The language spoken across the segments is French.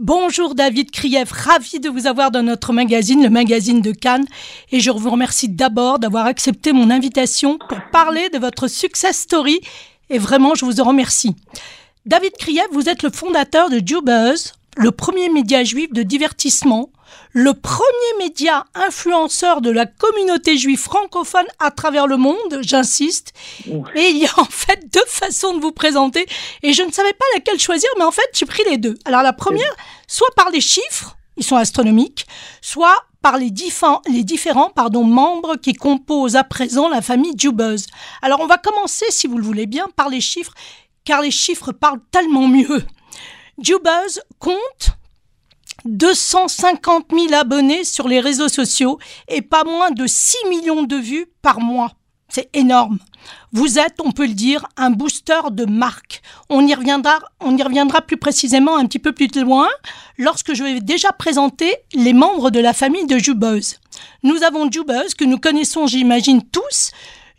Bonjour David Krief, ravi de vous avoir dans notre magazine, le magazine de Cannes. Et je vous remercie d'abord d'avoir accepté mon invitation pour parler de votre success story. Et vraiment, je vous en remercie. David Krief, vous êtes le fondateur de Jubuzz, le premier média juif de divertissement, le premier média influenceur de la communauté juive francophone à travers le monde, j'insiste. Et il y a en fait deux façons de vous présenter et je ne savais pas laquelle choisir, mais en fait j'ai pris les deux. Alors la première, soit par les chiffres, ils sont astronomiques, soit par les, différents, les différents pardon, membres qui composent à présent la famille Jubuzz. Alors on va commencer, si vous le voulez bien, par les chiffres, car les chiffres parlent tellement mieux. Jubuzz compte 250 000 abonnés sur les réseaux sociaux et pas moins de 6 millions de vues par mois. C'est énorme. Vous êtes, on peut le dire, un booster de marque. On y reviendra, on y reviendra plus précisément un petit peu plus loin lorsque je vais déjà présenter les membres de la famille de Jubuzz. Nous avons Jubuzz que nous connaissons, j'imagine tous.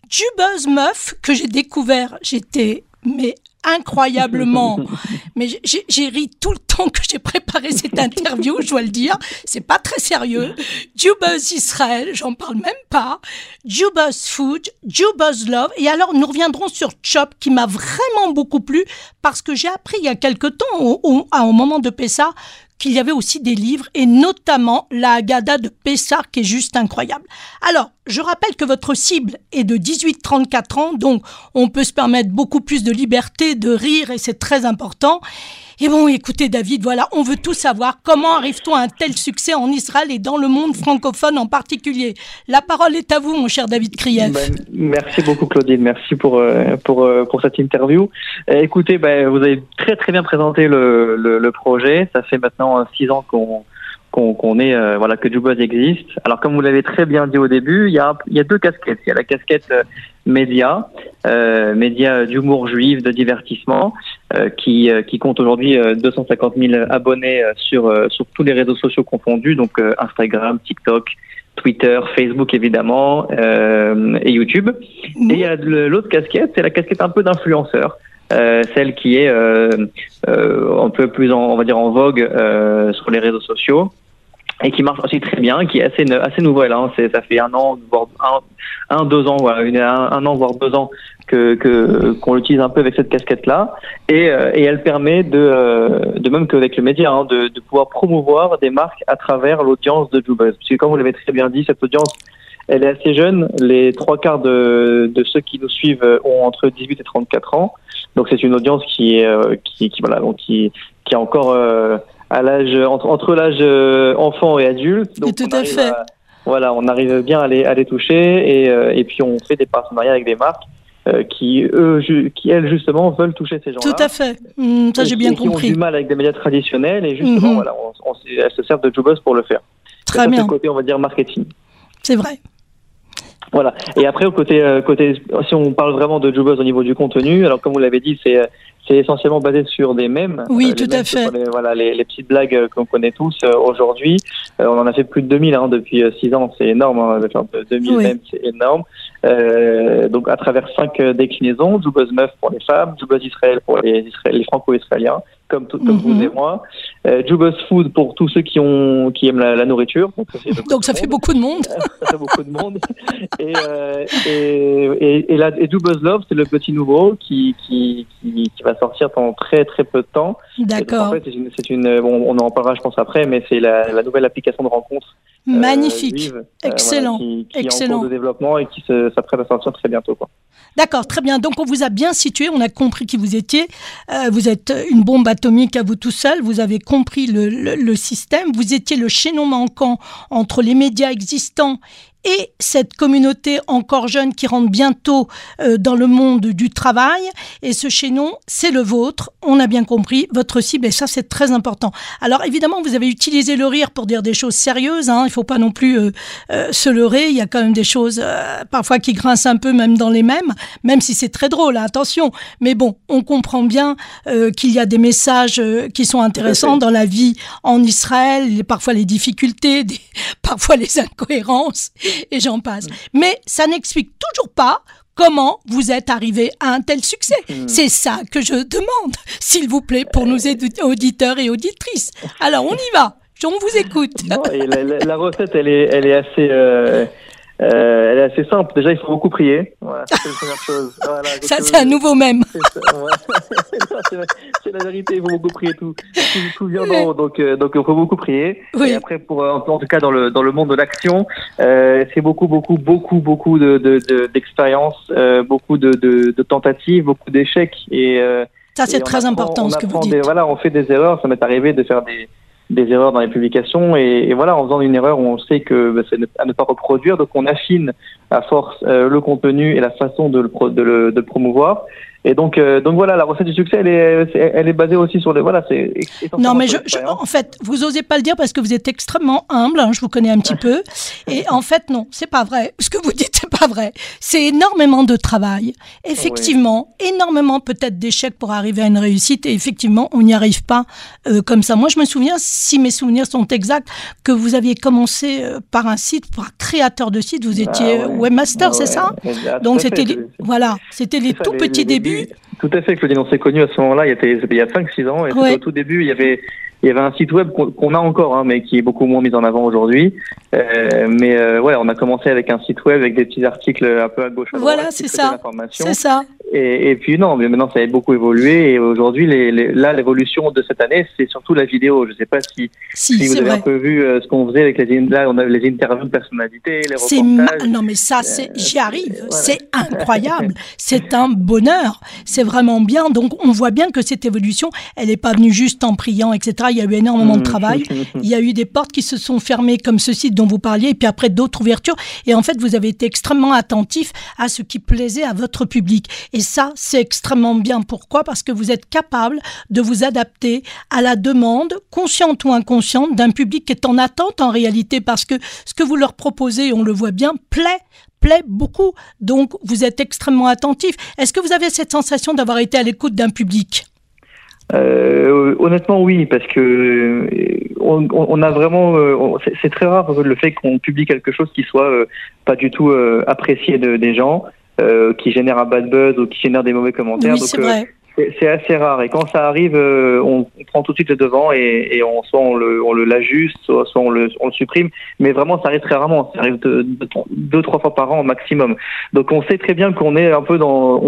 Jubuzz meuf que j'ai découvert, j'étais mais incroyablement. Mais j'ai ri tout le temps que j'ai préparé cette interview, je dois le dire. C'est pas très sérieux. Jubuzz Israël, j'en parle même pas. Jubuzz Food, Jubuzz Love. Et alors, nous reviendrons sur Chop, qui m'a vraiment beaucoup plu, parce que j'ai appris il y a quelque temps, au, au, au moment de Pessa, qu'il y avait aussi des livres, et notamment la Haggadah de Pessar, qui est juste incroyable. Alors, je rappelle que votre cible est de 18-34 ans, donc on peut se permettre beaucoup plus de liberté, de rire, et c'est très important. Et bon, écoutez David, voilà, on veut tout savoir. Comment arrive-t-on à un tel succès en Israël et dans le monde francophone en particulier? La parole est à vous, mon cher David Krief. Ben, merci beaucoup Claudine, merci pour, euh, pour, euh, pour cette interview. Euh, écoutez, ben, vous avez très très bien présenté le, le projet. Ça fait maintenant six ans qu'on qu'on est euh, voilà que Jubuzz existe. Alors comme vous l'avez très bien dit au début, il y a il y a deux casquettes. Il y a la casquette euh, média, euh, média d'humour juif, de divertissement, qui qui compte aujourd'hui 250 000 abonnés sur sur tous les réseaux sociaux confondus, donc Instagram, TikTok. Twitter, Facebook évidemment et YouTube. Et il y a l'autre casquette, c'est la casquette un peu d'influenceur. Celle qui est un peu plus on va dire en vogue sur les réseaux sociaux et qui marche aussi très bien, qui est assez assez nouvelle. Hein. Ça fait un an, voire un, deux ans, voilà, un, an voire deux ans que qu'on l'utilise un peu avec cette casquette là, et, et elle permet de de même qu'avec le média, hein, de, de pouvoir promouvoir des marques à travers l'audience de Jubuzz. Parce que comme vous l'avez très bien dit, cette audience elle est assez jeune. Les trois quarts de, de ceux qui nous suivent ont entre 18 et 34 ans. Donc c'est une audience qui est euh, qui, qui voilà donc qui qui est encore euh, à l'âge entre, entre l'âge euh, enfant et adulte. Donc tout à fait. voilà, on arrive bien à les, à les toucher et, et puis on fait des partenariats avec des marques qui eux qui elles justement veulent toucher ces gens-là. Tout à fait. Mmh, ça j'ai bien compris. Qui ont du mal avec des médias traditionnels et justement mmh. voilà, on, on, elles se servent de Jobus pour le faire. Très bien. côté on va dire marketing. C'est vrai. Voilà. Et après, au côté, euh, côté, si on parle vraiment de Jubuzz au niveau du contenu, alors comme vous l'avez dit, c'est c'est essentiellement basé sur des mèmes. Oui, euh, tout à fait. Les, voilà, les, les, petites blagues qu'on connaît tous euh, aujourd'hui. on en a fait plus de 2000 hein, depuis 6 ans, c'est énorme. Hein, 2000 oui. mèmes, c'est énorme. Donc à travers cinq déclinaisons, Jubuzz Meuf pour les femmes, Jubuzz Israël pour les, les franco-israéliens, comme, tout, comme mm -hmm. vous et moi. Euh, Food pour tous ceux qui ont qui aiment la, la nourriture. Donc ça fait, donc, ça fait beaucoup de monde. ça fait beaucoup de monde. et, euh, et, et, et, la, et Love, c'est le petit nouveau qui, qui, qui, qui, va sortir dans très très peu de temps. D'accord. En fait, c'est une, une, bon, on en parlera je pense après, mais c'est la, la nouvelle application de rencontre. Euh, Magnifique, juive, excellent, voilà, qui, qui excellent. est en cours de développement et qui s'apprête à sortir très bientôt. Quoi. D'accord, très bien. Donc on vous a bien situé, on a compris qui vous étiez. Euh, vous êtes une bombe atomique à vous tout seul. Vous avez compris le, le, le système. Vous étiez le chaînon manquant entre les médias existants et cette communauté encore jeune qui rentre bientôt euh, dans le monde du travail. Et ce chaînon, c'est le vôtre. On a bien compris votre cible et ça, c'est très important. Alors évidemment, vous avez utilisé le rire pour dire des choses sérieuses. Hein. Il faut pas non plus euh, euh, se leurrer. Il y a quand même des choses euh, parfois qui grincent un peu, même dans les mêmes, même si c'est très drôle. Hein, attention. Mais bon, on comprend bien euh, qu'il y a des messages euh, qui sont intéressants dans la vie en Israël, parfois les difficultés, des, parfois les incohérences et j'en passe. Mais ça n'explique toujours pas comment vous êtes arrivé à un tel succès. Hmm. C'est ça que je demande, s'il vous plaît, pour nos auditeurs et auditrices. Alors, on y va. On vous écoute. la, recette, elle est, elle est assez. Euh, euh, elle est assez simple. Déjà, il faut beaucoup prier. Voilà, c'est la première chose. ça, c'est un nouveau même. C'est la vérité. Il faut beaucoup prier tout. Tout, vient. Donc, euh, donc, il faut beaucoup prier. Et après, pour, en, tout cas, dans le, dans le monde de l'action, euh, c'est beaucoup, beaucoup, beaucoup, beaucoup de, d'expériences, de, euh, beaucoup de, de, de, tentatives, beaucoup d'échecs. Et, euh, ça, c'est très important, ce que vous dites. voilà, on fait des erreurs. Ça m'est arrivé de faire des des erreurs dans les publications et, voilà en faisant une erreur on sait que bah, c'est à ne pas reproduire. Donc on affine à force euh, le contenu et la façon de le, de de le promouvoir et donc, euh, donc voilà, la recette du succès, elle est, elle est basée aussi sur les. Voilà, c'est. Non, mais je, en fait, vous osez pas le dire parce que vous êtes extrêmement humble. Hein, je vous connais un petit peu. Et en fait, non, c'est pas vrai. Ce que vous dites, c'est pas vrai. C'est énormément de travail. Effectivement, énormément peut-être d'échecs pour arriver à une réussite. Et effectivement, on n'y arrive pas euh, comme ça. Moi, je me souviens, si mes souvenirs sont exacts, que vous aviez commencé euh, par un site, par un créateur de site. Vous ah étiez webmaster, c'est ça? Donc c'était, voilà, c'était les tout petits débuts tout à fait, Claudine, on s'est connus à ce moment-là, il y, était, il y a 5-6 ans, et au tout début, il y avait il y avait un site web qu'on a encore, hein, mais qui est beaucoup moins mis en avant aujourd'hui. Euh, mais euh, ouais, on a commencé avec un site web avec des petits articles un peu à gauche à. Voilà, c'est ça. C'est ça. Et, et, puis non, mais maintenant ça a beaucoup évolué. Et aujourd'hui, les, les, là, l'évolution de cette année, c'est surtout la vidéo. Je ne sais pas si, si, vous avez un peu vu euh, ce qu'on faisait avec les là, on a les interviews de personnalités, les reportages. Non, mais ça, c'est, j'y arrive. C'est incroyable. c'est un bonheur. C'est vraiment bien. Donc, on voit bien que cette évolution, elle n'est pas venue juste en priant, etc il y a eu énormément de mmh. travail. Il y a eu des portes qui se sont fermées comme ce site dont vous parliez, et puis après d'autres ouvertures. Et en fait, vous avez été extrêmement attentif à ce qui plaisait à votre public. Et ça, c'est extrêmement bien. Pourquoi? Parce que vous êtes capable de vous adapter à la demande, consciente ou inconsciente, d'un public qui est en attente en réalité, parce que ce que vous leur proposez, on le voit bien, plaît plaît beaucoup. Donc, vous êtes extrêmement attentif. Est-ce que vous avez cette sensation d'avoir été à l'écoute d'un public? Euh, honnêtement, oui, parce que euh, on, on a vraiment, euh, c'est très rare le fait qu'on publie quelque chose qui soit euh, pas du tout apprécié de, des gens, qui génère un bad buzz ou qui génère des mauvais commentaires. Oui, c'est assez rare. Et quand ça arrive, on, prend tout de suite le devant et, et on, soit on le, on le l'ajuste, soit, soit on, le, on le supprime. Mais vraiment, ça arrive très rarement. Ça arrive de, deux, trois fois par an au maximum. Donc on sait très bien qu'on est un peu dans.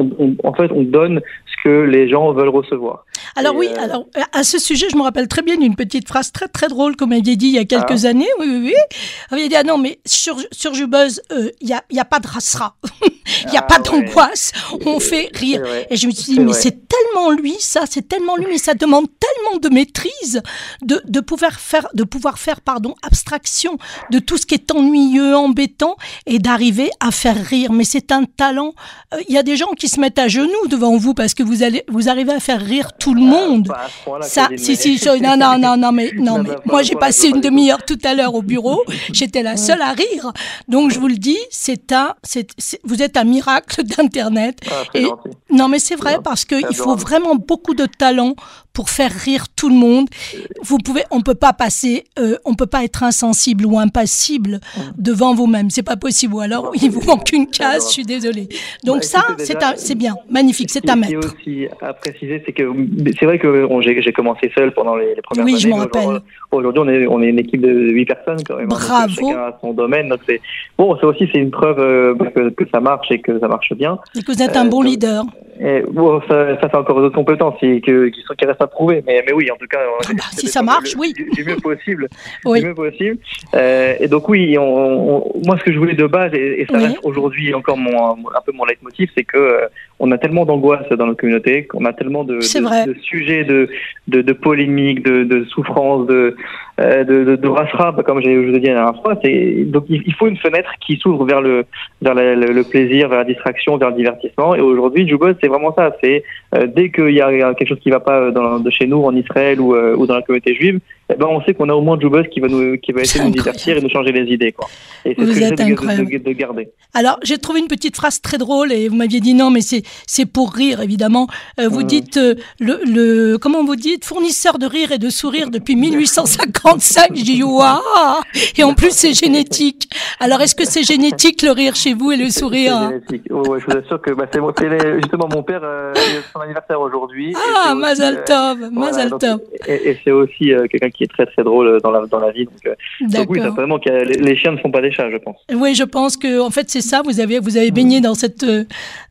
en fait, on donne que les gens veulent recevoir. Alors oui, euh, alors à ce sujet, je me rappelle très bien d'une petite phrase très très drôle qu'on m'avait dit il y a quelques ah. années. Oui, oui, oui. On m'avait dit ah non, mais sur sur Jubeuse, euh, il n'y a, y a pas de rassera. Il n'y a ah pas d'angoisse. On fait rire. Et je me suis dit, mais c'est tellement lui, ça, c'est tellement lui, mais ça demande tellement de maîtrise de, de pouvoir faire, de pouvoir faire, pardon, abstraction de tout ce qui est ennuyeux, embêtant et d'arriver à faire rire. Mais c'est un talent. Euh, il y a des gens qui se mettent à genoux devant vous parce que vous allez, vous arrivez à faire rire tout le ah, monde. ça, si, si, non, non, non, non, mais, non, mais moi, j'ai passé une demi-heure tout à l'heure au bureau. J'étais la seule à rire. Donc, je vous le dis, c'est un, c'est, vous êtes un miracle d'Internet. Ah, non, mais c'est vrai parce qu'il faut vraiment beaucoup de talent pour faire rire tout le monde. Vous pouvez, on peut pas passer, euh, on peut pas être insensible ou impassible mm. devant vous-même. C'est pas possible. Ou alors, il vous manque une case. Je suis désolée. Donc bah, ça, c'est bien, magnifique. C'est à mettre. Ce qui est aussi à préciser, c'est que c'est vrai que j'ai commencé seul pendant les, premières années. Oui, je me rappelle. Aujourd'hui, on est, on est une équipe de huit personnes quand même. Hein, Bravo. chacun a son domaine. Donc bon. Ça aussi, c'est une preuve euh, que, que, ça marche et que ça marche bien. Et que vous êtes un bon euh, leader. Et, bon, ça, ça fait encore d'autres compétences qui, qui, qui restent à prouver. Mais, mais oui, en tout cas. Ah bah, si ça marche, oui. Du, mieux possible. oui. Du mieux possible. Euh, et donc, oui, on, moi, ce que je voulais de base, et, ça reste aujourd'hui encore mon, un peu mon leitmotiv, c'est que euh, on a tellement d'angoisse dans nos communautés, qu'on a tellement de, de, de, sujets de, de, de polémiques, de, de souffrances, de, euh, de, de, de comme je vous ai dit la dernière fois. Donc il faut une fenêtre qui s'ouvre vers le vers le, plaisir, vers la distraction, vers le divertissement. Et aujourd'hui, Jubos, c'est vraiment ça. C'est euh, dès qu'il y a quelque chose qui ne va pas dans, de chez nous, en Israël ou, euh, ou dans la communauté juive, eh ben, on sait qu'on a au moins Jubos qui va nous qui va essayer de nous divertir et nous changer les idées. Quoi. Et c'est ce que de, de, garder. Alors j'ai trouvé une petite phrase très drôle et vous m'aviez dit non, mais c'est c'est pour rire évidemment. vous mmh. dites le, le comment vous dites? Fournisseur de rire et de sourire depuis 1850. 35. Je dis, waouh Et en plus, c'est génétique. Alors, est-ce que c'est génétique le rire chez vous et le sourire? C'est génétique. Oh, ouais, je vous assure que bah, c'est justement mon père, euh, son anniversaire aujourd'hui. Ah, Mazal euh, Tov, voilà, Tov. Et, et c'est aussi euh, quelqu'un qui est très très drôle dans la, dans la vie. Donc, euh, donc oui, certainement que les, chiens ne font pas des chats, je pense. Oui, je pense que en fait c'est ça. Vous avez vous avez baigné dans cette euh,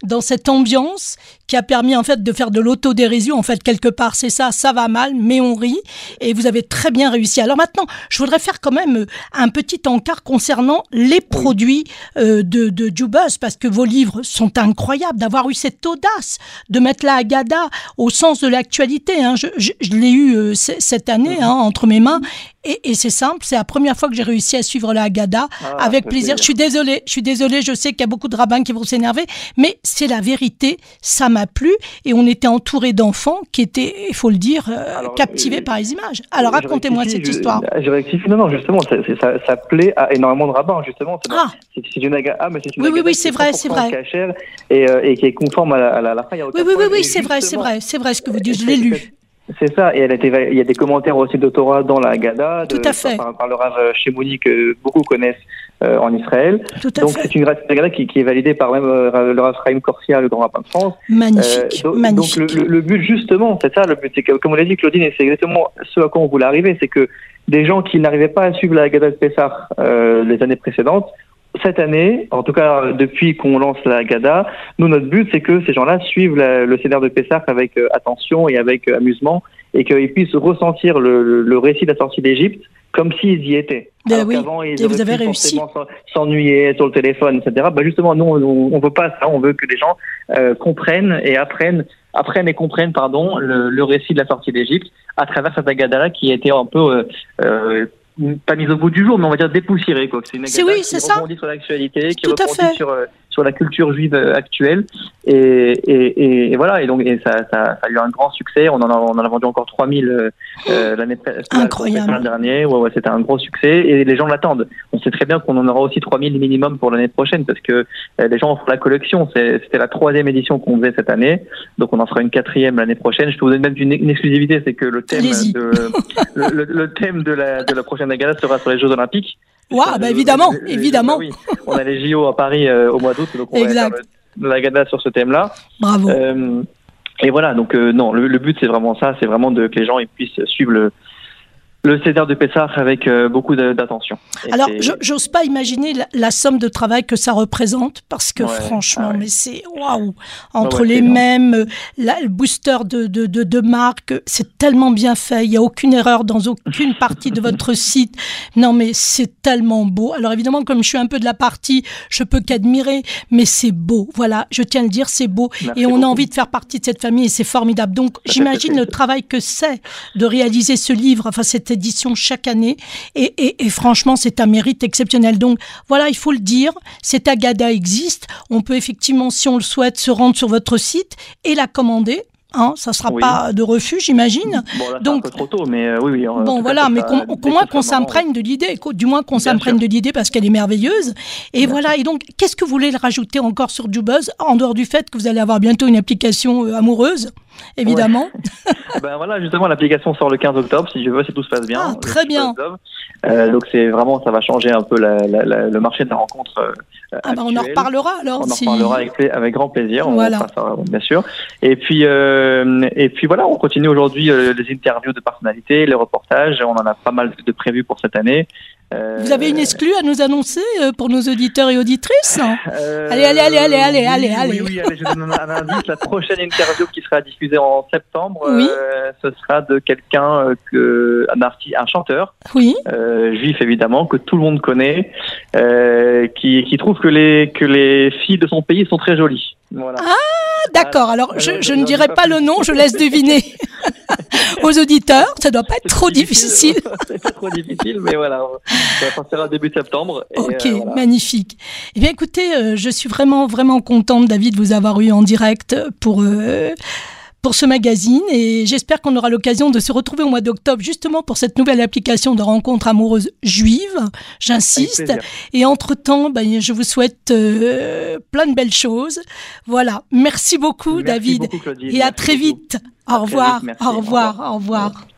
dans cette ambiance qui a permis en fait de faire de l'autodérision. En fait quelque part c'est ça, ça va mal, mais on rit et vous avez très bien réussi. Alors maintenant, je voudrais faire quand même euh, un petit encart concernant les produits euh, de de Jubuzz parce que vos livres sont incroyables. D'avoir eu cette audace de mettre la Agada au sens de l'actualité. Hein. Je, je, je l'ai eu euh, cette année hein, entre mes mains et, et c'est simple. C'est la première fois que j'ai réussi à suivre la Agada Ah, avec ça plaisir. Je suis désolée, je suis désolée, je sais qu'il y a beaucoup de rabbins qui vont s'énerver, mais c'est la vérité, ça m'a plu et on était entouré d'enfants qui étaient, il faut le dire, euh, Alors, captivés euh, par les images. Alors racontez-moi cette je- histoire. Je rectifie, non, non, justement, c'est- ça, ça plaît à énormément de rabbins, justement. C'est Ah, c'est- c'est une aga- ah, mais c'est une Oui, oui, oui, c'est est vrai, c'est 100% vrai. cachère et, euh, et qui est conforme à la, à la, à la fin, oui, oui, oui, oui, c'est vrai, c'est vrai, c'est vrai ce que vous dites, je l'ai lu. C'est ça, et elle il y a des commentaires aussi de Torah dans la Haggadah, de- Tout à fait. par, par le Rav Shemouni que beaucoup connaissent euh, en Israël. Tout à Donc c'est une Haggadah qui, qui est validée par même euh, le Rav Chaim Corsia, le grand rabbin de France. Magnifique, Euh, donc, magnifique. donc le, le- le but justement, c'est ça le but, c'est que comme on l'a dit Claudine, et c'est exactement ce à quoi on voulait arriver, c'est que des gens qui n'arrivaient pas à suivre la Haggadah de Pessah euh, les années précédentes, cette année, en tout cas depuis qu'on lance la Haggadah, nous notre but c'est que ces gens-là suivent la- le Seder de Pessah avec euh, attention et avec euh, amusement et qu'ils puissent ressentir le, le- le récit de la sortie d'Égypte comme s'ils y étaient. Ben oui, qu'avant, ils et vous avez réussi. S'ennuyer sur le téléphone, etc. Bah justement, nous, on, on veut pas ça. On veut que les gens euh, comprennent et apprennent, apprennent et comprennent, pardon, le, le récit de la sortie d'Égypte à travers cette Agadala qui a été un peu euh, euh, pas mise au bout du jour, mais on va dire dépoussiérée. Quoi. C'est une oui, qui c'est ça. rebondit sur l'actualité, qui Tout à rebondit fait. sur, euh, sur la culture juive euh, actuelle. Et, et, et, et voilà, et donc et ça, ça, ça a eu un grand succès. On en a, on en a vendu encore 3000 euh, euh, l'année dernière. Ouais, ouais, c'était un gros succès et les gens l'attendent. On sait très bien qu'on en aura aussi 3000 minimum pour l'année prochaine parce que euh, les gens offrent la collection. C'était la troisième édition qu'on faisait cette année, donc on en fera une quatrième l'année prochaine. Je peux vous donner même une, une exclusivité, c'est que le thème de le, le- le thème de la de la prochaine gala sera sur les Jeux Olympiques. Ouah, bah évidemment, évidemment. bah oui. On a les JO à Paris euh, au mois d'août, donc on Exact. va faire la gala sur ce thème-là. Bravo. Euh, et voilà, donc euh, non, le, le but c'est vraiment ça, c'est vraiment de que les gens ils puissent suivre le le César de Pessah avec euh, beaucoup d'attention. Alors, j'ose pas imaginer la, la somme de travail que ça représente parce que Ouais, franchement, ah ouais. mais c'est waouh entre ouais, les mêmes, la- le booster de de de, de marque, c'est tellement bien fait. Il y a aucune erreur dans aucune partie de votre site. Non, mais c'est tellement beau. Alors évidemment, comme je suis un peu de la partie, je peux qu'admirer, mais c'est beau. Voilà, je tiens à le dire, c'est beau Merci et on a envie de faire partie de cette famille et c'est formidable. Donc j'imagine le travail que c'est de réaliser ce livre, enfin édition chaque année. Et franchement, c'est un mérite exceptionnel. Donc voilà, il faut le dire, cet Agada existe. On peut effectivement, si on le souhaite, se rendre sur votre site et la commander. Hein, ça sera Oui. pas de refus, j'imagine. Bon, donc- un peu trop tôt, mais euh, oui, oui. Bon, cas, voilà, mais sera- qu'au que moins qu'on sera s'imprègne de l'idée, du moins qu'on s'imprègne de l'idée parce qu'elle est merveilleuse. Et voilà, et donc, qu'est-ce que vous voulez rajouter encore sur Jubuzz, en dehors du fait que vous allez avoir bientôt une application euh, amoureuse, évidemment? Ben voilà, justement, l'application sort le 15 octobre, si je veux, si tout se passe bien. Ah, très 15 bien. Euh, donc c'est vraiment, ça va changer un peu la, la- la- le marché de la rencontre. euh, Ah ben, on en reparlera alors. On en reparlera avec, avec grand plaisir. Voilà. bien sûr. Et puis, euh, et puis voilà, on continue aujourd'hui euh, les interviews de personnalités, les reportages. On en a pas mal de prévus pour cette année. Euh, Vous avez une exclue à nous annoncer euh, pour nos auditeurs et auditrices? Euh, Allez, allez, allez, allez, allez, oui, allez, oui, allez. Oui, allez, je donne un, indice. La prochaine interview qui sera diffusée en septembre, Oui. euh, ce sera de quelqu'un euh, que un artiste, un chanteur Oui, euh, juif évidemment que tout le monde connaît, euh, qui, qui trouve que les que les filles de son pays sont très jolies. Voilà. D'accord. Alors, je, euh, je non, ne dirai pas le nom, je laisse deviner aux auditeurs. Ça doit pas être trop difficile. C'est pas trop difficile, mais voilà, ça sortira début septembre. et, Ok, euh, voilà. magnifique. Eh bien, écoutez, euh, je suis vraiment, vraiment contente, David, de vous avoir eu en direct pour, euh, pour ce magazine et j'espère qu'on aura l'occasion de se retrouver au mois d'octobre justement pour cette nouvelle application de rencontre amoureuse juive, j'insiste. Et entre-temps, ben, je vous souhaite euh, plein de belles choses. Voilà, merci beaucoup, Merci David. beaucoup. Et à Merci très beaucoup. vite. À Au très revoir, vite, au Au revoir, revoir. au revoir.